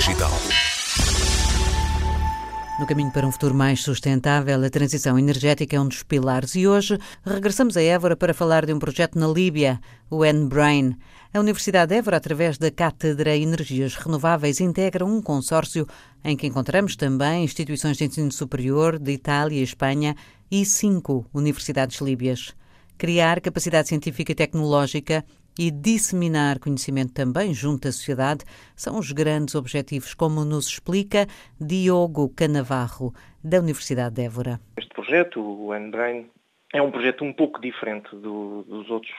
Digital. No caminho para um futuro mais sustentável, a transição energética é um dos pilares e hoje regressamos a Évora para falar de um projeto na Líbia, o N-Brain. A Universidade de Évora, através da Cátedra Energias Renováveis, integra um consórcio em que encontramos também instituições de ensino superior de Itália e Espanha e cinco universidades líbias. Criar capacidade científica e tecnológica e disseminar conhecimento também junto à sociedade são os grandes objetivos, como nos explica Diogo Canavarro, da Universidade de Évora. Este projeto, o N-Brain, é um projeto um pouco diferente do, dos outros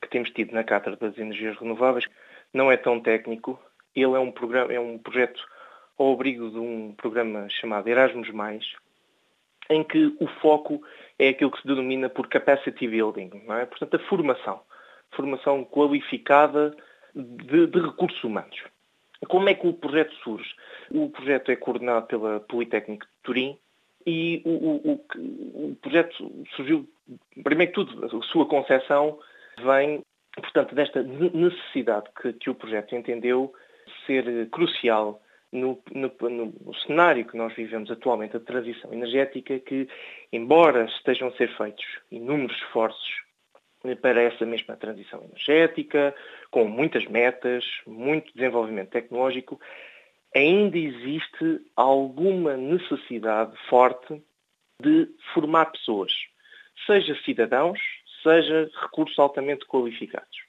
que temos tido na Cátedra das Energias Renováveis. Não é tão técnico. Ele é um, programa, é um projeto ao abrigo de um programa chamado Erasmus+, em que o foco é aquilo que se denomina por capacity building, é? portanto, a formação formação qualificada de, de recursos humanos. Como é que o projeto surge? O projeto é coordenado pela Politécnica de Turim e o, o, o, o projeto surgiu, primeiro que tudo, a sua concepção vem, portanto, desta necessidade que, que o projeto entendeu ser crucial no, no, no, cenário que nós vivemos atualmente, a transição energética, que, embora estejam a ser feitos inúmeros esforços para essa mesma transição energética, com muitas metas, muito desenvolvimento tecnológico, ainda existe alguma necessidade forte de formar pessoas, seja cidadãos, seja recursos altamente qualificados.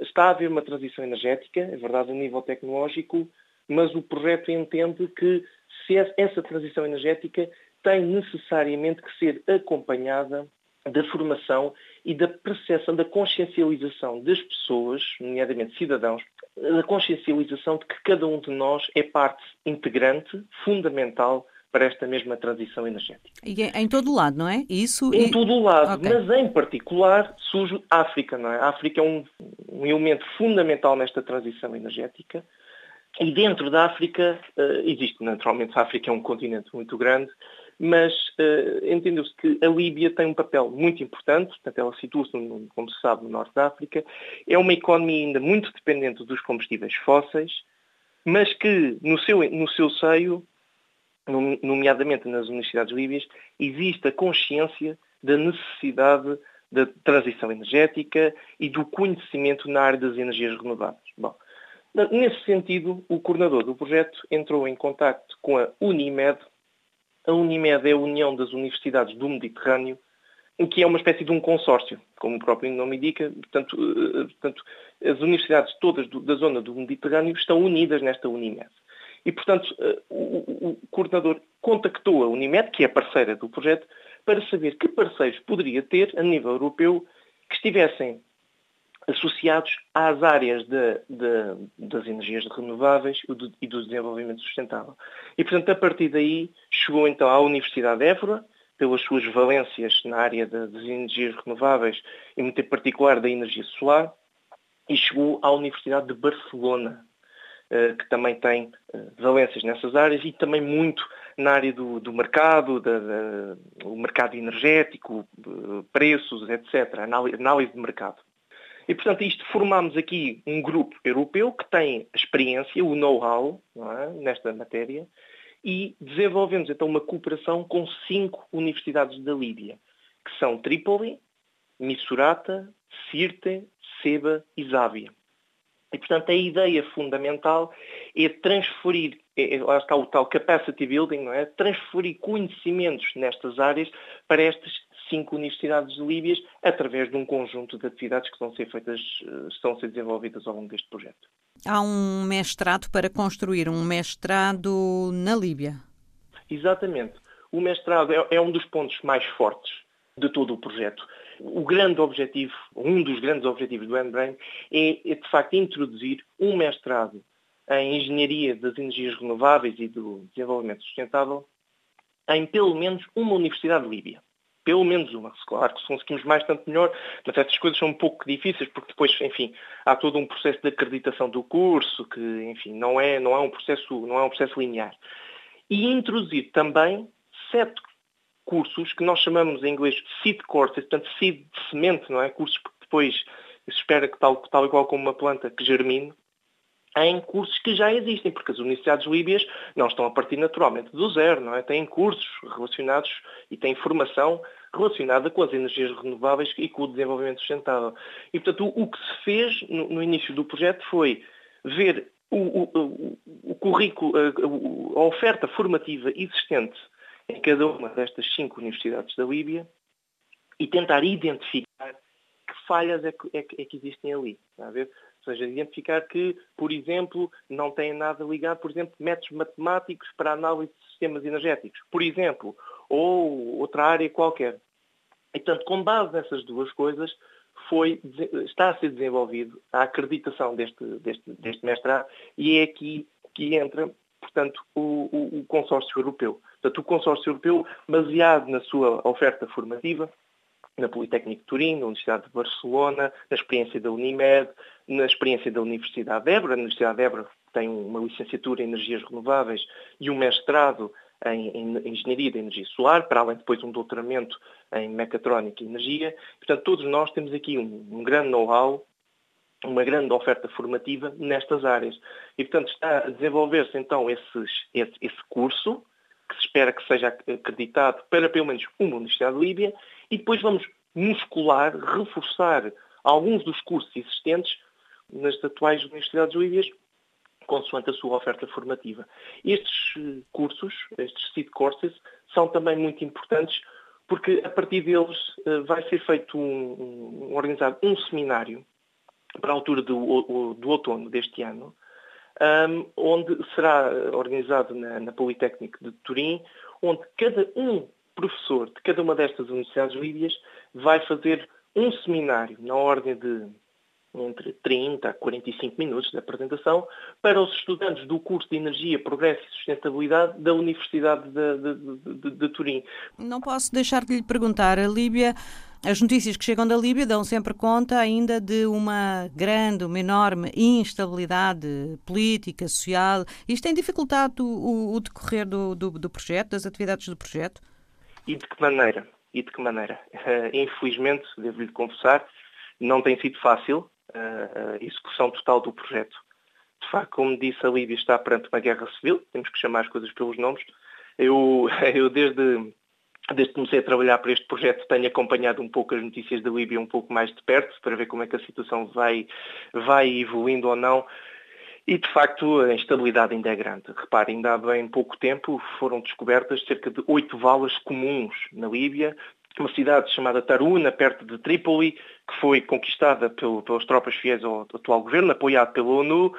Está a haver uma transição energética, é verdade, a nível tecnológico, mas o projeto entende que se essa transição energética tem necessariamente que ser acompanhada da formação e da percepção, da consciencialização das pessoas, nomeadamente cidadãos, da consciencialização de que cada um de nós é parte integrante, fundamental para esta mesma transição energética. E em todo o lado, não é? Isso em e... todo o lado, okay. mas em particular surge a África, não é? A África é um, um elemento fundamental nesta transição energética. E dentro da África, uh, existe naturalmente, a África é um continente muito grande, mas uh, entendeu-se que a Líbia tem um papel muito importante, portanto ela situa-se, como se sabe, no norte da África, é uma economia ainda muito dependente dos combustíveis fósseis, mas que no seu, no seu seio, nomeadamente nas universidades líbias, existe a consciência da necessidade da transição energética e do conhecimento na área das energias renováveis. Bom, nesse sentido, o coordenador do projeto entrou em contato com a Unimed, a Unimed é a União das Universidades do Mediterrâneo, que é uma espécie de um consórcio, como o próprio nome indica. Portanto, eh, portanto as universidades todas do, da zona do Mediterrâneo estão unidas nesta Unimed. E, portanto, eh, o, o coordenador contactou a Unimed, que é parceira do projeto, para saber que parceiros poderia ter, a nível europeu, que estivessem associados às áreas de, de, das energias renováveis e do desenvolvimento sustentável. E, portanto, a partir daí, chegou então à Universidade de Évora, pelas suas valências na área de, das energias renováveis e, muito em particular, da energia solar, e chegou à Universidade de Barcelona, eh, que também tem eh, valências nessas áreas e também muito na área do, do mercado, da, da, o mercado energético, eh, preços, etc., análise de mercado. E, portanto, isto formamos aqui um grupo europeu que tem a experiência, o know-how é? nesta matéria e desenvolvemos então uma cooperação com cinco universidades da Líbia, que são Trípoli, Missurata, Sirte, Seba e Závia. E, portanto, a ideia fundamental é transferir, é, é, lá está o tal capacity building, não é? Transferir conhecimentos nestas áreas para estas cinco universidades líbias através de um conjunto de atividades que estão a ser feitas, eh, estão a ser desenvolvidas ao longo deste projeto. Há um mestrado para construir, um mestrado na Líbia. Exatamente. O mestrado é, é um dos pontos mais fortes de todo o projeto. O grande objetivo, um dos grandes objetivos do Embrain é, é, de facto, introduzir um mestrado em Engenharia das Energias Renováveis e do Desenvolvimento Sustentável em pelo menos uma universidade líbia pelo menos uma. Claro que se conseguimos mais, tanto melhor, mas estas coisas são um pouco difíceis porque depois, enfim, há todo um processo de acreditação do curso que, enfim, não é, não é, um, processo, não é um processo linear. E introduzir também sete cursos que nós chamamos em inglês seed courses, portanto, seed de semente, não é? Cursos que depois se espera que tal, tal igual como uma planta que germine, em cursos que já existem, porque as universidades líbias não estão a partir naturalmente do zero, não é? Têm cursos relacionados e têm formação relacionada com as energias renováveis e com o desenvolvimento sustentável. E, portanto, o, que se fez no, no, início do projeto foi ver o, o, o currículo, a, a, oferta formativa existente em cada uma destas cinco universidades da Líbia e tentar identificar que falhas é que, é que, é que existem ali. Está a ver? Ou seja, identificar que, por exemplo, não têm nada ligado, por exemplo, métodos matemáticos para análise de sistemas energéticos, por exemplo, ou outra área qualquer. E, portanto, com base nessas duas coisas, foi, está a ser desenvolvido a acreditação deste, deste, deste mestrado e é aqui que entra, portanto, o, o, o consórcio europeu. Portanto, o consórcio europeu, baseado na sua oferta formativa, na Politécnico de Turim, na Universidade de Barcelona, na experiência da Unimed, na experiência da Universidade de Évora. A Universidade de Évora tem uma licenciatura em energias renováveis e um mestrado em, Engenharia de Energia Solar, para além depois um doutoramento em Mecatrónica e Energia. Portanto, todos nós temos aqui um, um grande know-how, uma grande oferta formativa nestas áreas. E, portanto, está a desenvolver-se então esses, esse, esse curso, que se espera que seja acreditado para pelo menos uma Universidade de Líbia, e depois vamos muscular, reforçar alguns dos cursos existentes nas atuais universidades líbias, consoante a sua oferta formativa. Estes eh, cursos, estes seed courses, são também muito importantes porque a partir deles eh, vai ser feito um, um organizado um seminário para a altura do, do outono deste ano, um, onde será organizado na, na Politécnico de Turim, onde cada um professor de cada uma destas universidades líbias vai fazer um seminário na ordem de entre 30 a 45 minutos de apresentação para os estudantes do curso de Energia, Progresso e Sustentabilidade da Universidade de, de, de, de Turim. Não posso deixar de lhe perguntar, a Líbia, as notícias que chegam da Líbia dão sempre conta ainda de uma grande, uma enorme instabilidade política, social. Isto tem dificultado o, o decorrer do, do, do projeto, das atividades do projeto? E de que maneira? E de que maneira? Uh, infelizmente, devo-lhe confessar, não tem sido fácil a execução total do projeto. De facto, como disse, a Líbia está perante uma guerra civil, temos que chamar as coisas pelos nomes. Eu, eu desde, desde que comecei a trabalhar para este projeto, tenho acompanhado um pouco as notícias da Líbia um pouco mais de perto, para ver como é que a situação vai, vai evoluindo ou não. E, de facto, a instabilidade ainda é grande. Repare, ainda há bem pouco tempo foram descobertas cerca de oito valas comuns na Líbia, uma cidade chamada Taruna, perto de Trípoli, que foi conquistada pelo, pelas tropas fiéis ao atual governo, apoiado pela ONU.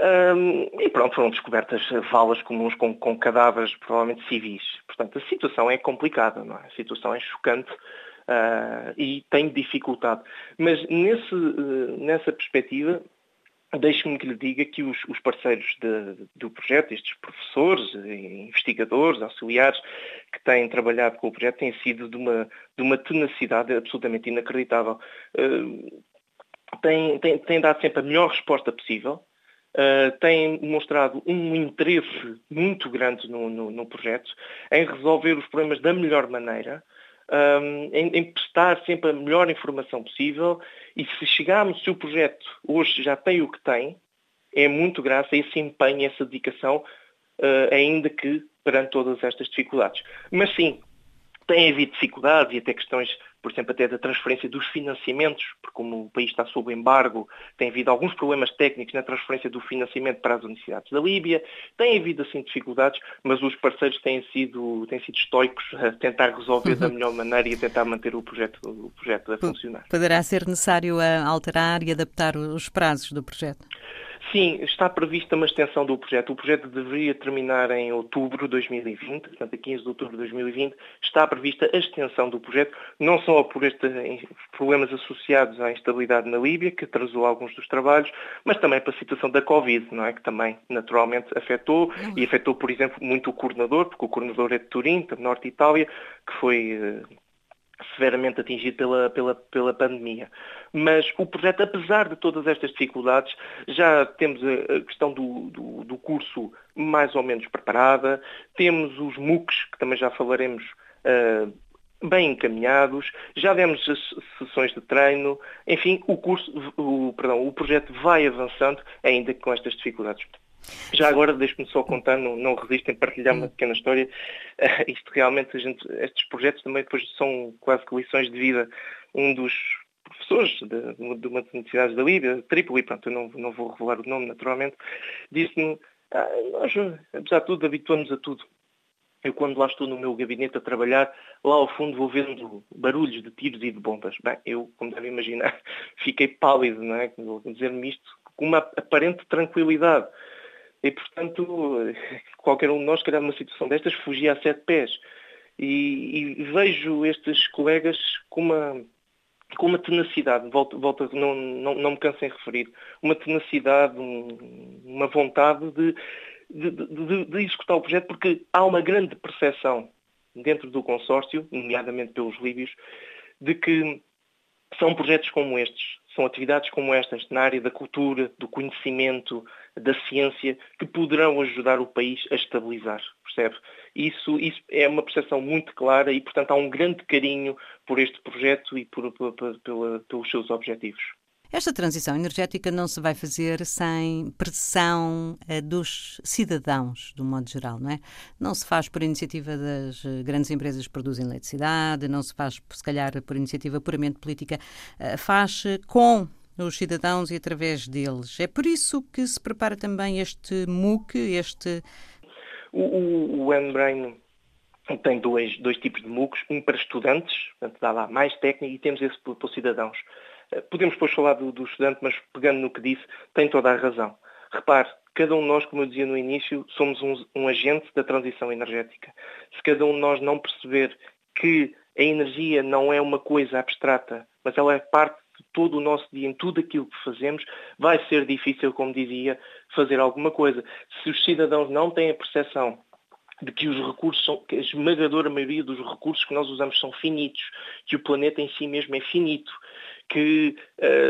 Um, e pronto, foram descobertas valas comuns com, com, cadáveres provavelmente civis. Portanto, a situação é complicada, não é? A situação é chocante uh, e tem dificuldade. Mas nesse, uh, nessa perspectiva, Deixe-me que lhe diga que os, os parceiros de, do projeto, estes professores, investigadores, auxiliares que têm trabalhado com o projeto, têm sido de uma, de uma tenacidade absolutamente inacreditável. Uh, têm, têm, têm dado sempre a melhor resposta possível, Uh, têm mostrado um interesse muito grande no, no, no, projeto, em resolver os problemas da melhor maneira, um, em, em, prestar sempre a melhor informação possível e se chegarmos, se o projeto hoje já tem o que tem, é muito graças a esse empenho, essa dedicação, uh, ainda que perante todas estas dificuldades. Mas sim, tem havido dificuldades e até questões por exemplo, até da transferência dos financiamentos, porque como o país está sob embargo, tem havido alguns problemas técnicos na transferência do financiamento para as universidades da Líbia, tem havido assim dificuldades, mas os parceiros têm sido, têm sido estoicos a tentar resolver da melhor maneira e a tentar manter o projeto, o projeto a funcionar. Poderá ser necessário alterar e adaptar os prazos do projeto? Sim, está prevista uma extensão do projeto. O projeto deveria terminar em outubro de 2020, portanto, a 15 de outubro de 2020, está prevista a extensão do projeto, não só por estes problemas associados à instabilidade na Líbia, que atrasou alguns dos trabalhos, mas também para a situação da Covid, não é? que também naturalmente afetou, e afetou, por exemplo, muito o coordenador, porque o coordenador é de Turim, da Norte de Itália, que foi eh, severamente atingido pela, pela, pela pandemia. Mas o projeto, apesar de todas estas dificuldades, já temos a questão do, do, do curso mais ou menos preparada, temos os MOOCs, que também já falaremos, uh, bem encaminhados, já demos sessões de treino, enfim, o curso, o, perdão, o projeto vai avançando, ainda com estas dificuldades. Já agora, deixe-me só contar, não, não resistem partilhar uma pequena história. Uh, isto realmente, gente, estes projetos também depois são quase que lições de vida. Um dos professores de, de uma das universidades da Líbia, Trípoli, pronto, eu não, não vou revelar o nome naturalmente, disse-me, ah, nós, apesar de tudo, habituamos a tudo. Eu, quando lá estou no meu gabinete a trabalhar, lá ao fundo vou vendo barulhos de tiros e de bombas. Bem, eu, como devem imaginar, fiquei pálido, não é? Dizer-me isto com uma aparente tranquilidade. E, portanto, qualquer um de nós, se calhar numa situação destas, fugia a sete pés. E, e vejo estes colegas com uma, com uma tenacidade, volto, volto não, não, não me canso em referir, uma tenacidade, um, uma vontade de, de, de, de, executar o projeto, porque há uma grande percepção dentro do consórcio, nomeadamente pelos líbios, de que são projetos como estes, são atividades como estas na área da cultura, do conhecimento, da ciência, que poderão ajudar o país a estabilizar, percebe? Isso, isso é uma percepção muito clara e, portanto, há um grande carinho por este projeto e por, por, por, pelos seus objetivos. Esta transição energética não se vai fazer sem pressão eh, dos cidadãos, um modo geral, não é? Não se faz por iniciativa das eh, grandes empresas que produzem eletricidade, não se faz, se calhar, por iniciativa puramente política, eh, faz com os cidadãos e através deles. É por isso que se prepara também este MOOC, este... O, o, o N-Brain tem dois, dois tipos de MOOCs, um para estudantes, portanto dá lá mais técnica, e temos esse para, para os cidadãos. Eh, podemos depois falar do, do estudante, mas pegando no que disse, tem toda a razão. Repare, cada um de nós, como eu dizia no início, somos um, um, agente da transição energética. Se cada um de nós não perceber que a energia não é uma coisa abstrata, mas ela é parte todo o nosso dia, em tudo aquilo que fazemos, vai ser difícil, como dizia, fazer alguma coisa. Se os cidadãos não têm a percepção de que os recursos são, que a esmagadora maioria dos recursos que nós usamos são finitos, que o planeta em si mesmo é finito, que,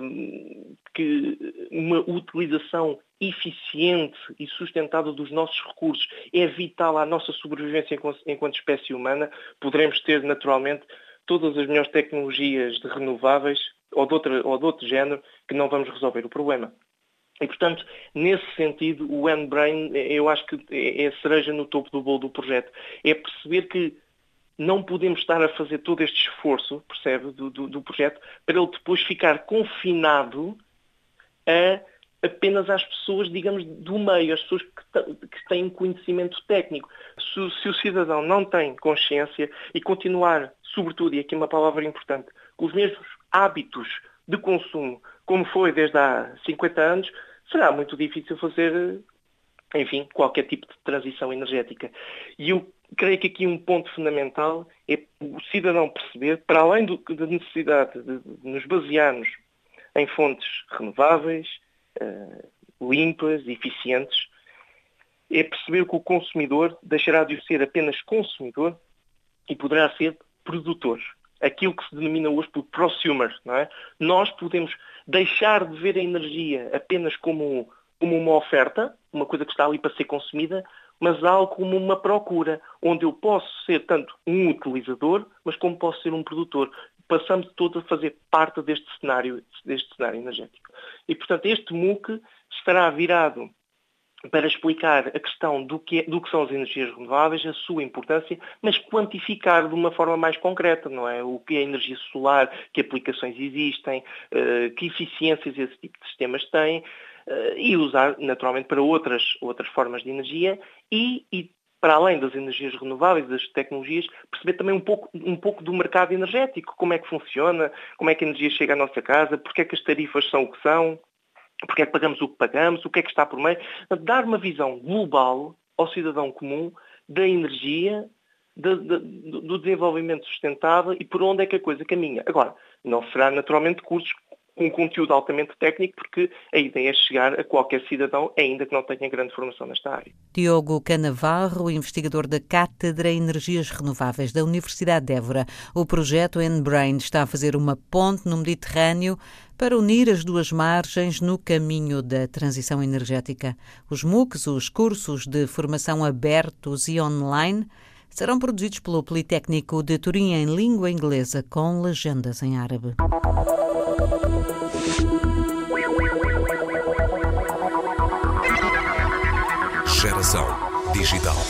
um, que uma utilização eficiente e sustentada dos nossos recursos é vital à nossa sobrevivência enquanto espécie humana, poderemos ter naturalmente todas as melhores tecnologias de renováveis ou de, outra, ou de outro género que não vamos resolver o problema. E, portanto, nesse sentido, o N-Brain, eu acho que é a cereja no topo do bolo do projeto. É perceber que não podemos estar a fazer todo este esforço, percebe, do, do, do projeto, para ele depois ficar confinado a apenas às pessoas, digamos, do meio, as pessoas que, que têm conhecimento técnico. Se, se, o cidadão não tem consciência e continuar, sobretudo, e aqui uma palavra importante, com os mesmos hábitos de consumo, como foi desde há 50 anos, será muito difícil fazer, enfim, qualquer tipo de transição energética. E eu creio que aqui um ponto fundamental é o cidadão perceber, para além do, da necessidade de, nos basearmos em fontes renováveis, uh, limpas, eficientes, é perceber que o consumidor deixará de ser apenas consumidor e poderá ser produtor. Aquilo que se denomina hoje por prosumer. Não é? Nós podemos deixar de ver a energia apenas como, como uma oferta, uma coisa que está ali para ser consumida, mas algo como uma procura, onde eu posso ser tanto um utilizador, mas como posso ser um produtor. Passamos todos a fazer parte deste cenário, deste cenário energético. E, portanto, este MOOC estará virado para explicar a questão do que, é, do que, são as energias renováveis, a sua importância, mas quantificar de uma forma mais concreta, não é? O que é a energia solar, que aplicações existem, eh, que eficiências esse tipo de sistemas têm, eh, e usar naturalmente para outras, outras formas de energia e, e para além das energias renováveis, das tecnologias, perceber também um pouco, um pouco do mercado energético, como é que funciona, como é que a energia chega à nossa casa, porque é que as tarifas são o que são, porque é que pagamos o que pagamos, o que é que está por meio. Dar uma visão global ao cidadão comum da energia, de, de, do desenvolvimento sustentável e por onde é que a coisa caminha. Agora, não será naturalmente cursos com conteúdo altamente técnico, porque a ideia é chegar a qualquer cidadão, ainda que não tenha grande formação nesta área. Diogo Canavarro, investigador da Cátedra Energias Renováveis da Universidade de Évora. O projeto N-Brain está a fazer uma ponte no Mediterrâneo para unir as duas margens no caminho da transição energética. Os MOOCs, os cursos de formação abertos e online, serão produzidos pelo Politécnico de Turim em língua inglesa, com legendas em árabe. Geração Digital.